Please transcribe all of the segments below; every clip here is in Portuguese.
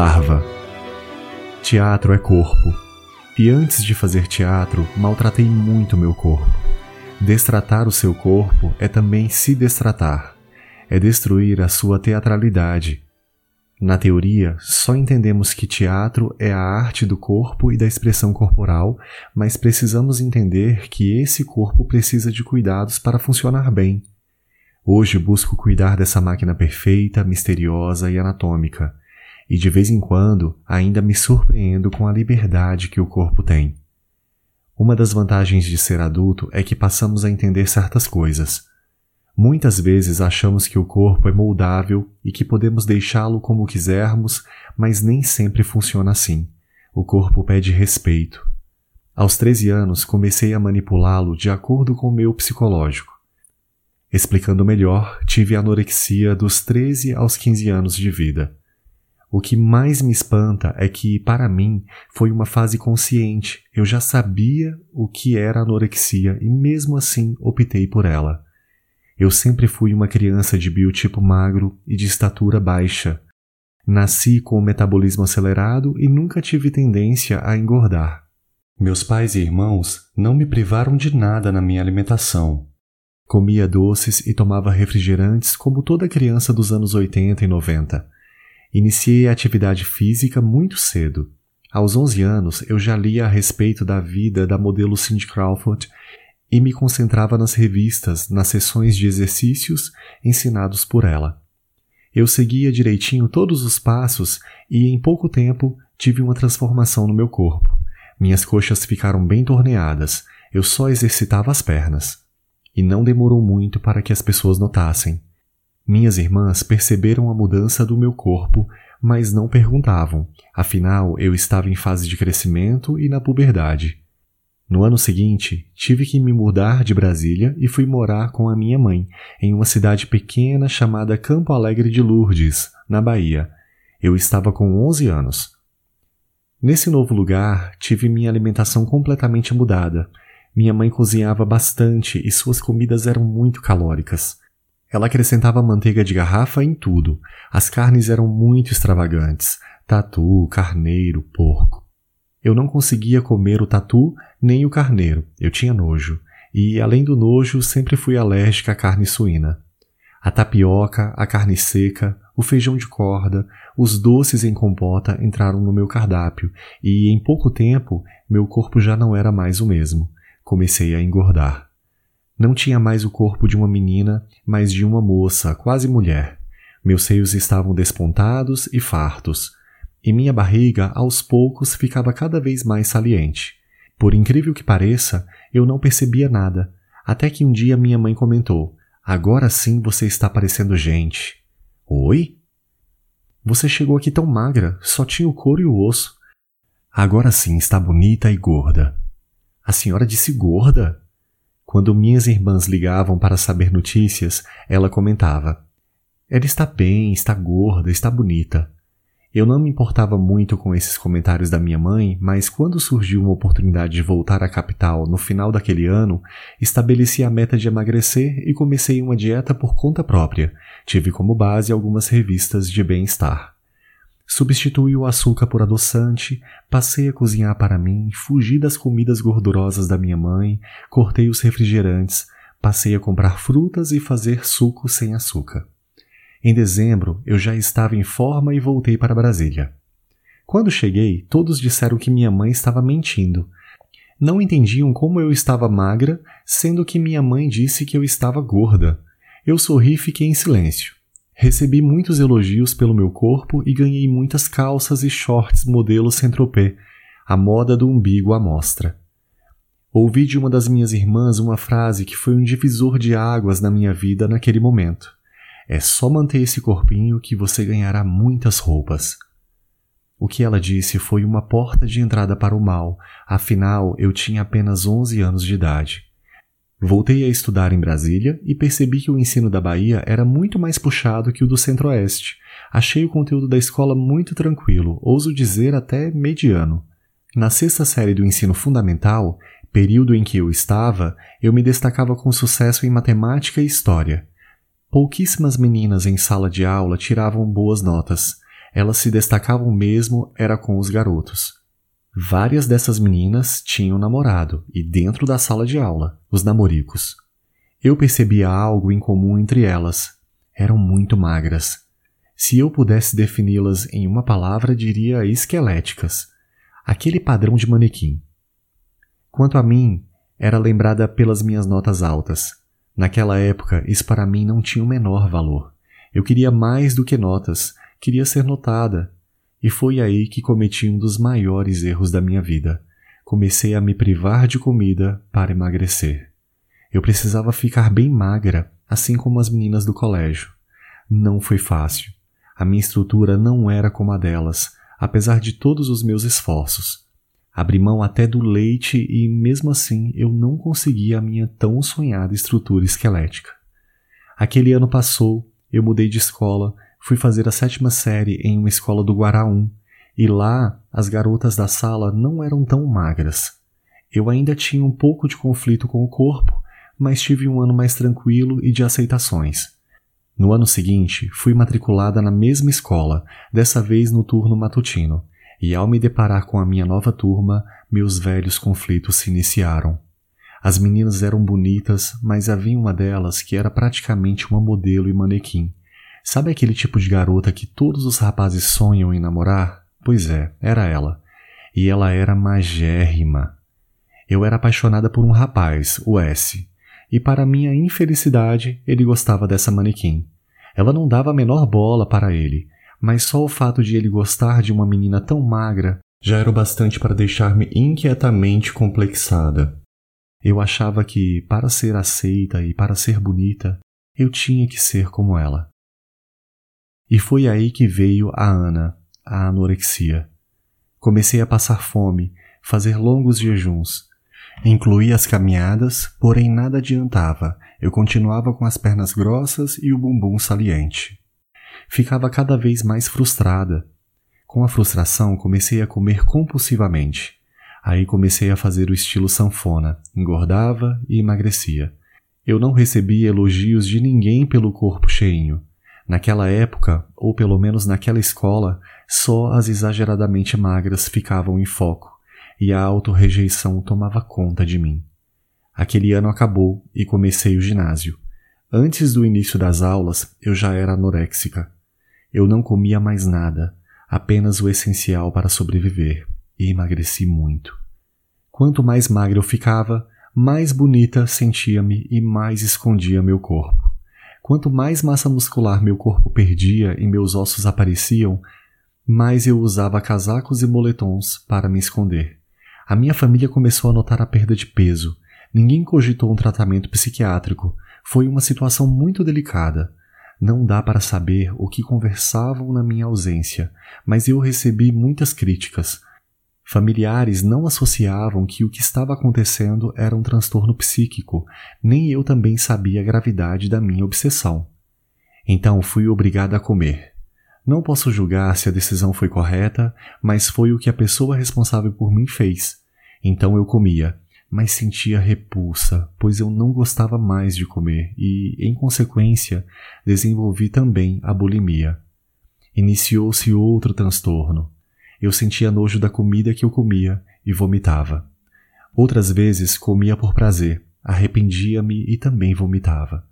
Larva. Teatro é corpo. E antes de fazer teatro, maltratei muito meu corpo. Destratar o seu corpo é também se destratar. É destruir a sua teatralidade. Na teoria, só entendemos que teatro é a arte do corpo e da expressão corporal, mas precisamos entender que esse corpo precisa de cuidados para funcionar bem. Hoje busco cuidar dessa máquina perfeita, misteriosa e anatômica e de vez em quando ainda me surpreendo com a liberdade que o corpo tem. Uma das vantagens de ser adulto é que passamos a entender certas coisas. Muitas vezes achamos que o corpo é moldável e que podemos deixá-lo como quisermos, mas nem sempre funciona assim. O corpo pede respeito. Aos 13 anos comecei a manipulá-lo de acordo com o meu psicológico. Explicando melhor, tive anorexia dos 13 aos 15 anos de vida. O que mais me espanta é que, para mim, foi uma fase consciente. Eu já sabia o que era anorexia e, mesmo assim, optei por ela. Eu sempre fui uma criança de biotipo magro e de estatura baixa. Nasci com o metabolismo acelerado e nunca tive tendência a engordar. Meus pais e irmãos não me privaram de nada na minha alimentação. Comia doces e tomava refrigerantes como toda criança dos anos 80 e 90. Iniciei a atividade física muito cedo. Aos 11 anos, eu já lia a respeito da vida da modelo Cindy Crawford e me concentrava nas revistas, nas sessões de exercícios ensinados por ela. Eu seguia direitinho todos os passos e em pouco tempo tive uma transformação no meu corpo. Minhas coxas ficaram bem torneadas, eu só exercitava as pernas. E não demorou muito para que as pessoas notassem. Minhas irmãs perceberam a mudança do meu corpo, mas não perguntavam, afinal eu estava em fase de crescimento e na puberdade. No ano seguinte, tive que me mudar de Brasília e fui morar com a minha mãe, em uma cidade pequena chamada Campo Alegre de Lourdes, na Bahia. Eu estava com 11 anos. Nesse novo lugar, tive minha alimentação completamente mudada. Minha mãe cozinhava bastante e suas comidas eram muito calóricas. Ela acrescentava manteiga de garrafa em tudo. As carnes eram muito extravagantes: tatu, carneiro, porco. Eu não conseguia comer o tatu nem o carneiro, eu tinha nojo. E, além do nojo, sempre fui alérgica à carne suína. A tapioca, a carne seca, o feijão de corda, os doces em compota entraram no meu cardápio e, em pouco tempo, meu corpo já não era mais o mesmo. Comecei a engordar. Não tinha mais o corpo de uma menina, mas de uma moça, quase mulher. Meus seios estavam despontados e fartos, e minha barriga, aos poucos, ficava cada vez mais saliente. Por incrível que pareça, eu não percebia nada, até que um dia minha mãe comentou: Agora sim você está parecendo gente. Oi? Você chegou aqui tão magra, só tinha o couro e o osso. Agora sim está bonita e gorda. A senhora disse gorda? Quando minhas irmãs ligavam para saber notícias, ela comentava: Ela está bem, está gorda, está bonita. Eu não me importava muito com esses comentários da minha mãe, mas quando surgiu uma oportunidade de voltar à capital no final daquele ano, estabeleci a meta de emagrecer e comecei uma dieta por conta própria. Tive como base algumas revistas de bem-estar. Substituí o açúcar por adoçante, passei a cozinhar para mim, fugi das comidas gordurosas da minha mãe, cortei os refrigerantes, passei a comprar frutas e fazer suco sem açúcar. Em dezembro, eu já estava em forma e voltei para Brasília. Quando cheguei, todos disseram que minha mãe estava mentindo. Não entendiam como eu estava magra, sendo que minha mãe disse que eu estava gorda. Eu sorri e fiquei em silêncio. Recebi muitos elogios pelo meu corpo e ganhei muitas calças e shorts modelo Saint-Tropez, a moda do umbigo à mostra. Ouvi de uma das minhas irmãs uma frase que foi um divisor de águas na minha vida naquele momento. É só manter esse corpinho que você ganhará muitas roupas. O que ela disse foi uma porta de entrada para o mal, afinal eu tinha apenas 11 anos de idade. Voltei a estudar em Brasília e percebi que o ensino da Bahia era muito mais puxado que o do Centro-Oeste. Achei o conteúdo da escola muito tranquilo, ouso dizer até mediano. Na sexta série do ensino fundamental, período em que eu estava, eu me destacava com sucesso em matemática e história. Pouquíssimas meninas em sala de aula tiravam boas notas. Elas se destacavam mesmo era com os garotos. Várias dessas meninas tinham namorado e dentro da sala de aula, os namoricos. Eu percebia algo em comum entre elas. Eram muito magras. Se eu pudesse defini-las em uma palavra, diria esqueléticas. Aquele padrão de manequim. Quanto a mim, era lembrada pelas minhas notas altas. Naquela época, isso para mim não tinha o menor valor. Eu queria mais do que notas, queria ser notada. E foi aí que cometi um dos maiores erros da minha vida. Comecei a me privar de comida para emagrecer. Eu precisava ficar bem magra, assim como as meninas do colégio. Não foi fácil. A minha estrutura não era como a delas, apesar de todos os meus esforços. Abri mão até do leite e, mesmo assim, eu não conseguia a minha tão sonhada estrutura esquelética. Aquele ano passou, eu mudei de escola, fui fazer a sétima série em uma escola do Guaraú, e lá as garotas da sala não eram tão magras. Eu ainda tinha um pouco de conflito com o corpo, mas tive um ano mais tranquilo e de aceitações. No ano seguinte, fui matriculada na mesma escola, dessa vez no turno matutino, e ao me deparar com a minha nova turma, meus velhos conflitos se iniciaram. As meninas eram bonitas, mas havia uma delas que era praticamente uma modelo e manequim. Sabe aquele tipo de garota que todos os rapazes sonham em namorar? Pois é, era ela. E ela era magérrima. Eu era apaixonada por um rapaz, o S e para minha infelicidade ele gostava dessa manequim. Ela não dava a menor bola para ele, mas só o fato de ele gostar de uma menina tão magra já era o bastante para deixar-me inquietamente complexada. Eu achava que, para ser aceita e para ser bonita, eu tinha que ser como ela. E foi aí que veio a Ana, a anorexia. Comecei a passar fome, fazer longos jejuns, Incluí as caminhadas, porém nada adiantava. Eu continuava com as pernas grossas e o bumbum saliente. Ficava cada vez mais frustrada. Com a frustração, comecei a comer compulsivamente. Aí comecei a fazer o estilo sanfona, engordava e emagrecia. Eu não recebia elogios de ninguém pelo corpo cheinho. Naquela época, ou pelo menos naquela escola, só as exageradamente magras ficavam em foco e a autorrejeição tomava conta de mim. Aquele ano acabou e comecei o ginásio. Antes do início das aulas, eu já era anoréxica. Eu não comia mais nada, apenas o essencial para sobreviver, e emagreci muito. Quanto mais magra eu ficava, mais bonita sentia-me e mais escondia meu corpo. Quanto mais massa muscular meu corpo perdia e meus ossos apareciam, mais eu usava casacos e moletons para me esconder. A minha família começou a notar a perda de peso. Ninguém cogitou um tratamento psiquiátrico. Foi uma situação muito delicada. Não dá para saber o que conversavam na minha ausência, mas eu recebi muitas críticas. Familiares não associavam que o que estava acontecendo era um transtorno psíquico, nem eu também sabia a gravidade da minha obsessão. Então fui obrigada a comer. Não posso julgar se a decisão foi correta, mas foi o que a pessoa responsável por mim fez. Então eu comia, mas sentia repulsa, pois eu não gostava mais de comer e, em consequência, desenvolvi também a bulimia. Iniciou-se outro transtorno. Eu sentia nojo da comida que eu comia e vomitava. Outras vezes comia por prazer, arrependia-me e também vomitava.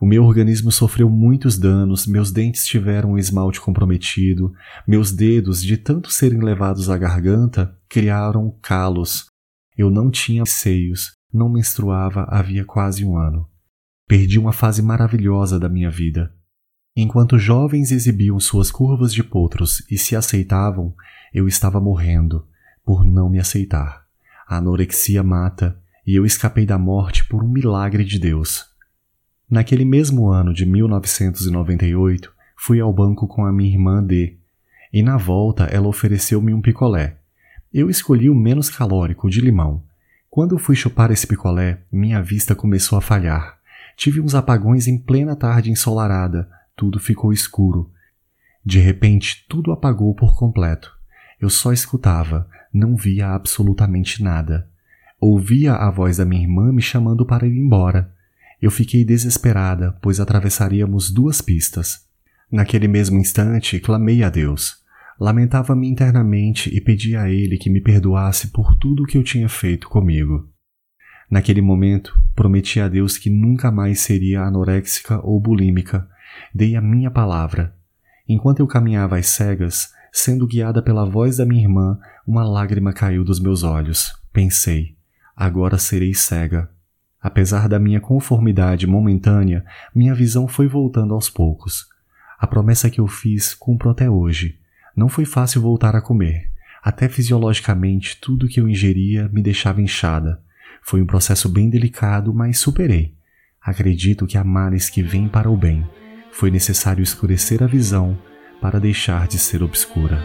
O meu organismo sofreu muitos danos, meus dentes tiveram um esmalte comprometido, meus dedos, de tanto serem levados à garganta, criaram calos. Eu não tinha seios, não menstruava havia quase um ano. Perdi uma fase maravilhosa da minha vida. Enquanto jovens exibiam suas curvas de potros e se aceitavam, eu estava morrendo por não me aceitar. A anorexia mata e eu escapei da morte por um milagre de Deus. Naquele mesmo ano de 1998, fui ao banco com a minha irmã D, e na volta ela ofereceu-me um picolé. Eu escolhi o menos calórico, de limão. Quando fui chupar esse picolé, minha vista começou a falhar. Tive uns apagões em plena tarde ensolarada, tudo ficou escuro. De repente, tudo apagou por completo. Eu só escutava, não via absolutamente nada. Ouvia a voz da minha irmã me chamando para ir embora. Eu fiquei desesperada, pois atravessaríamos duas pistas. Naquele mesmo instante, clamei a Deus. Lamentava-me internamente e pedia a ele que me perdoasse por tudo o que eu tinha feito comigo. Naquele momento, prometi a Deus que nunca mais seria anoréxica ou bulímica. Dei a minha palavra. Enquanto eu caminhava às cegas, sendo guiada pela voz da minha irmã, uma lágrima caiu dos meus olhos. Pensei, agora serei cega. Apesar da minha conformidade momentânea, minha visão foi voltando aos poucos. A promessa que eu fiz cumpro até hoje. Não foi fácil voltar a comer. Até fisiologicamente, tudo que eu ingeria me deixava inchada. Foi um processo bem delicado, mas superei. Acredito que há males que vêm para o bem. Foi necessário escurecer a visão para deixar de ser obscura.